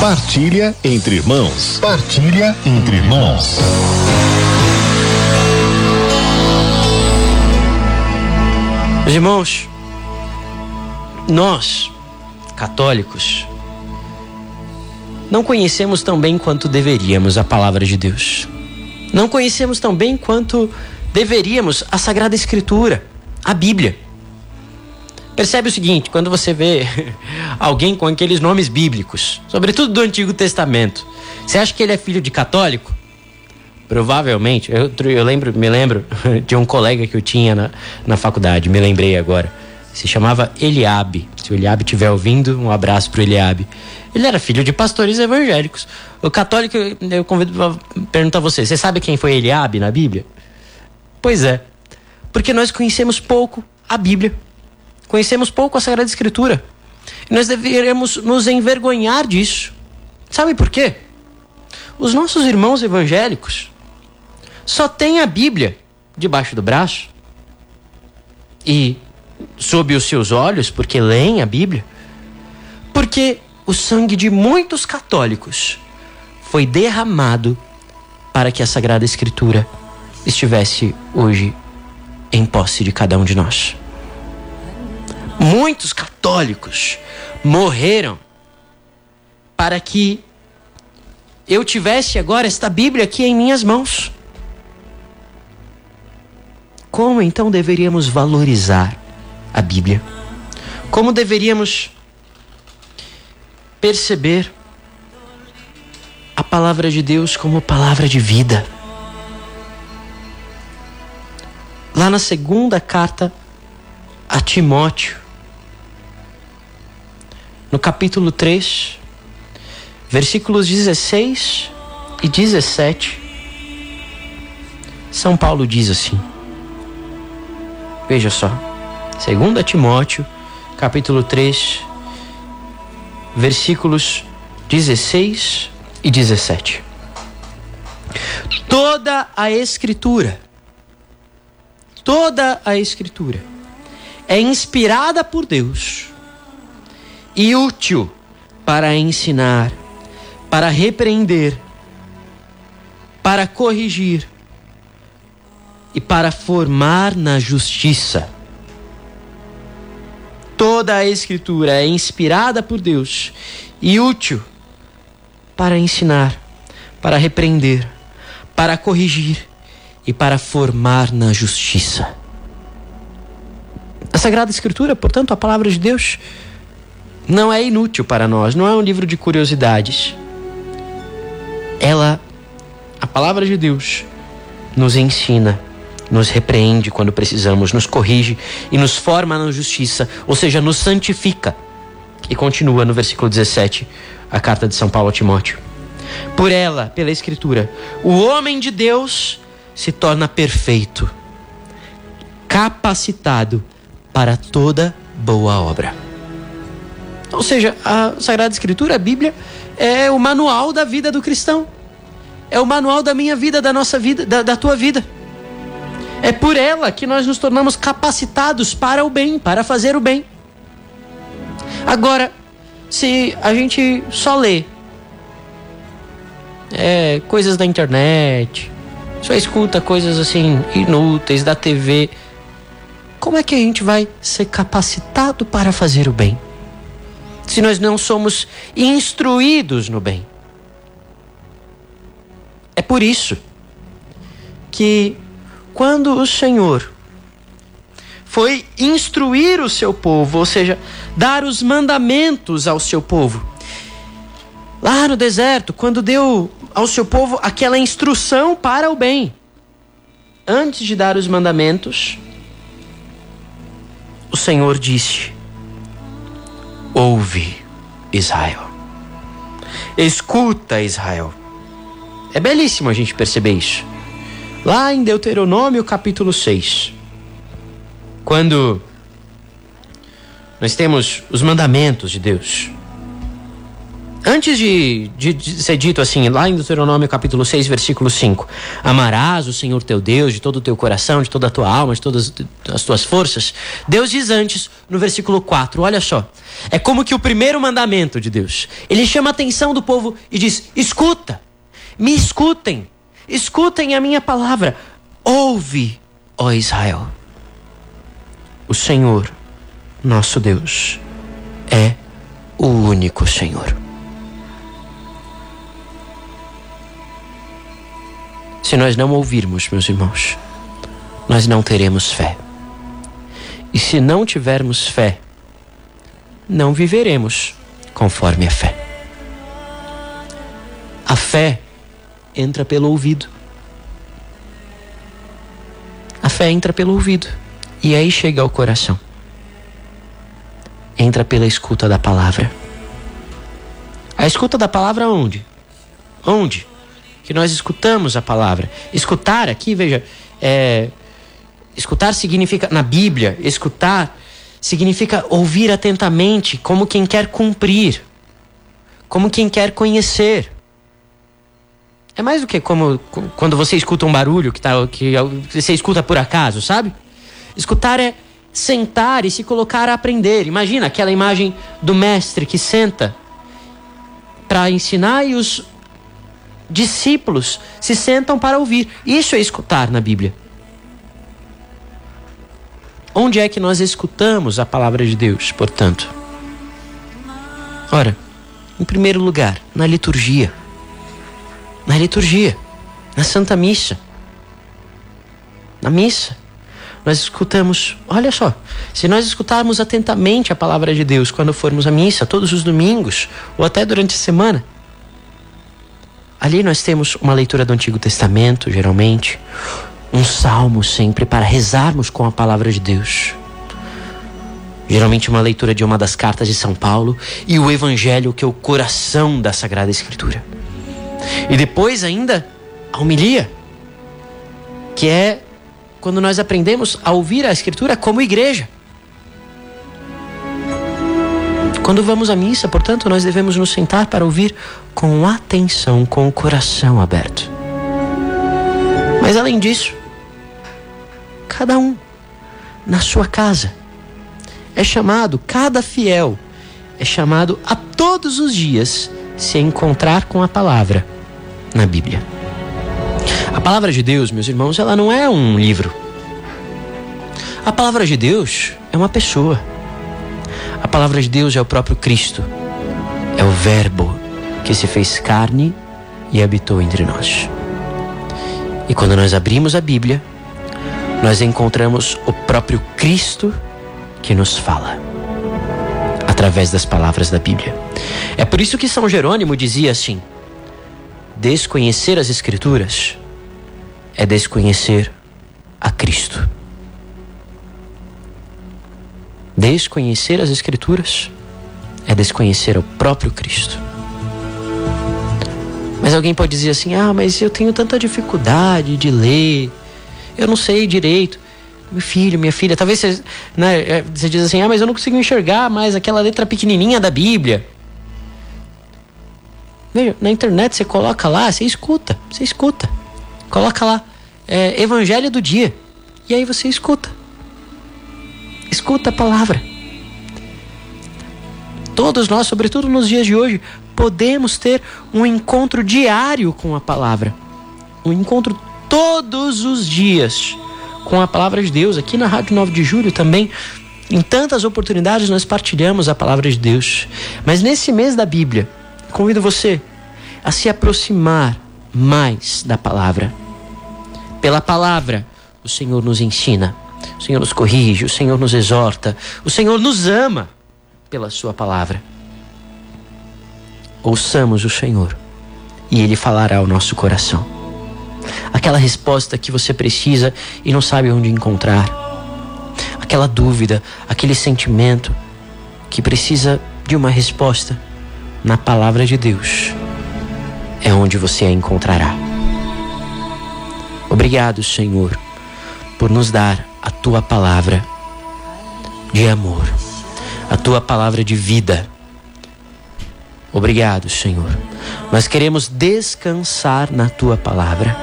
Partilha entre irmãos. Partilha entre irmãos. Meus irmãos, nós, católicos, não conhecemos tão bem quanto deveríamos a palavra de Deus. Não conhecemos tão bem quanto deveríamos a Sagrada Escritura, a Bíblia. Percebe o seguinte, quando você vê alguém com aqueles nomes bíblicos, sobretudo do Antigo Testamento, você acha que ele é filho de católico? Provavelmente. Eu, eu lembro, me lembro de um colega que eu tinha na, na faculdade, me lembrei agora. Se chamava Eliabe. Se o Eliabe estiver ouvindo, um abraço para o Eliabe. Ele era filho de pastores evangélicos. O católico, eu convido para perguntar a você: você sabe quem foi Eliabe na Bíblia? Pois é. Porque nós conhecemos pouco a Bíblia. Conhecemos pouco a Sagrada Escritura. E nós deveríamos nos envergonhar disso. Sabe por quê? Os nossos irmãos evangélicos só têm a Bíblia debaixo do braço e sob os seus olhos, porque leem a Bíblia, porque o sangue de muitos católicos foi derramado para que a Sagrada Escritura estivesse hoje em posse de cada um de nós. Muitos católicos morreram para que eu tivesse agora esta Bíblia aqui em minhas mãos. Como então deveríamos valorizar a Bíblia? Como deveríamos perceber a palavra de Deus como palavra de vida? Lá na segunda carta a Timóteo, no capítulo 3, versículos 16 e 17, São Paulo diz assim: Veja só, 2 Timóteo, capítulo 3, versículos 16 e 17. Toda a Escritura, toda a Escritura é inspirada por Deus e útil para ensinar, para repreender, para corrigir e para formar na justiça. Toda a Escritura é inspirada por Deus e útil para ensinar, para repreender, para corrigir e para formar na justiça. A Sagrada Escritura, portanto, a palavra de Deus, não é inútil para nós, não é um livro de curiosidades. Ela, a palavra de Deus, nos ensina, nos repreende quando precisamos, nos corrige e nos forma na justiça, ou seja, nos santifica. E continua no versículo 17, a carta de São Paulo a Timóteo. Por ela, pela Escritura, o homem de Deus se torna perfeito, capacitado para toda boa obra. Ou seja, a Sagrada Escritura, a Bíblia, é o manual da vida do cristão. É o manual da minha vida, da nossa vida, da, da tua vida. É por ela que nós nos tornamos capacitados para o bem, para fazer o bem. Agora, se a gente só lê é, coisas da internet, só escuta coisas assim inúteis da TV, como é que a gente vai ser capacitado para fazer o bem? Se nós não somos instruídos no bem. É por isso que quando o Senhor foi instruir o seu povo, ou seja, dar os mandamentos ao seu povo, lá no deserto, quando deu ao seu povo aquela instrução para o bem, antes de dar os mandamentos, o Senhor disse: Ouve, Israel. Escuta, Israel. É belíssimo a gente perceber isso. Lá em Deuteronômio capítulo 6, quando nós temos os mandamentos de Deus. Antes de, de, de, ser dito assim, lá em Deuteronômio capítulo 6, versículo 5, amarás o Senhor teu Deus de todo o teu coração, de toda a tua alma, de todas as tuas forças. Deus diz antes, no versículo 4, olha só, é como que o primeiro mandamento de Deus, ele chama a atenção do povo e diz: escuta, me escutem, escutem a minha palavra, ouve, ó Israel. O Senhor, nosso Deus, é o único Senhor. Se nós não ouvirmos, meus irmãos, nós não teremos fé. E se não tivermos fé, não viveremos conforme a fé. A fé entra pelo ouvido. A fé entra pelo ouvido e aí chega ao coração. Entra pela escuta da palavra. A escuta da palavra onde? Onde? Que nós escutamos a palavra. Escutar aqui, veja, é, escutar significa, na Bíblia, escutar significa ouvir atentamente, como quem quer cumprir, como quem quer conhecer. É mais do que como quando você escuta um barulho que, tá, que você escuta por acaso, sabe? Escutar é sentar e se colocar a aprender. Imagina aquela imagem do mestre que senta para ensinar e os discípulos se sentam para ouvir. Isso é escutar na Bíblia. Onde é que nós escutamos a palavra de Deus, portanto? Ora, em primeiro lugar, na liturgia. Na liturgia, na Santa Missa. Na missa. Nós escutamos, olha só, se nós escutarmos atentamente a palavra de Deus quando formos à missa, todos os domingos, ou até durante a semana, Ali nós temos uma leitura do Antigo Testamento, geralmente, um salmo sempre para rezarmos com a palavra de Deus. Geralmente uma leitura de uma das cartas de São Paulo e o evangelho que é o coração da Sagrada Escritura. E depois ainda a homilia, que é quando nós aprendemos a ouvir a Escritura como igreja. Quando vamos à missa, portanto, nós devemos nos sentar para ouvir com atenção, com o coração aberto. Mas além disso, cada um na sua casa é chamado, cada fiel é chamado a todos os dias se encontrar com a palavra na Bíblia. A palavra de Deus, meus irmãos, ela não é um livro. A palavra de Deus é uma pessoa. A palavra de Deus é o próprio Cristo, é o Verbo que se fez carne e habitou entre nós. E quando nós abrimos a Bíblia, nós encontramos o próprio Cristo que nos fala através das palavras da Bíblia. É por isso que São Jerônimo dizia assim: desconhecer as Escrituras é desconhecer a Cristo. Desconhecer as Escrituras é desconhecer o próprio Cristo. Mas alguém pode dizer assim: ah, mas eu tenho tanta dificuldade de ler, eu não sei direito. Meu filho, minha filha, talvez você, né, é, você diz assim: ah, mas eu não consigo enxergar mais aquela letra pequenininha da Bíblia. Veja, na internet você coloca lá, você escuta, você escuta. Coloca lá, é, Evangelho do Dia. E aí você escuta. Escuta a palavra. Todos nós, sobretudo nos dias de hoje, podemos ter um encontro diário com a palavra. Um encontro todos os dias com a palavra de Deus. Aqui na Rádio 9 de Julho também, em tantas oportunidades, nós partilhamos a palavra de Deus. Mas nesse mês da Bíblia, convido você a se aproximar mais da palavra. Pela palavra, o Senhor nos ensina o Senhor nos corrige, o Senhor nos exorta, o Senhor nos ama pela Sua palavra. Ouçamos o Senhor e Ele falará ao nosso coração. Aquela resposta que você precisa e não sabe onde encontrar. Aquela dúvida, aquele sentimento que precisa de uma resposta na palavra de Deus. É onde você a encontrará. Obrigado, Senhor, por nos dar a tua palavra de amor, a tua palavra de vida. Obrigado, Senhor. Nós queremos descansar na tua palavra.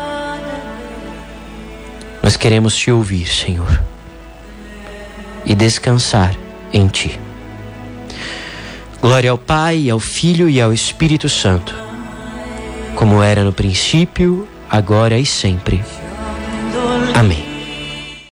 Nós queremos te ouvir, Senhor, e descansar em ti. Glória ao Pai, ao Filho e ao Espírito Santo, como era no princípio, agora e sempre. Amém.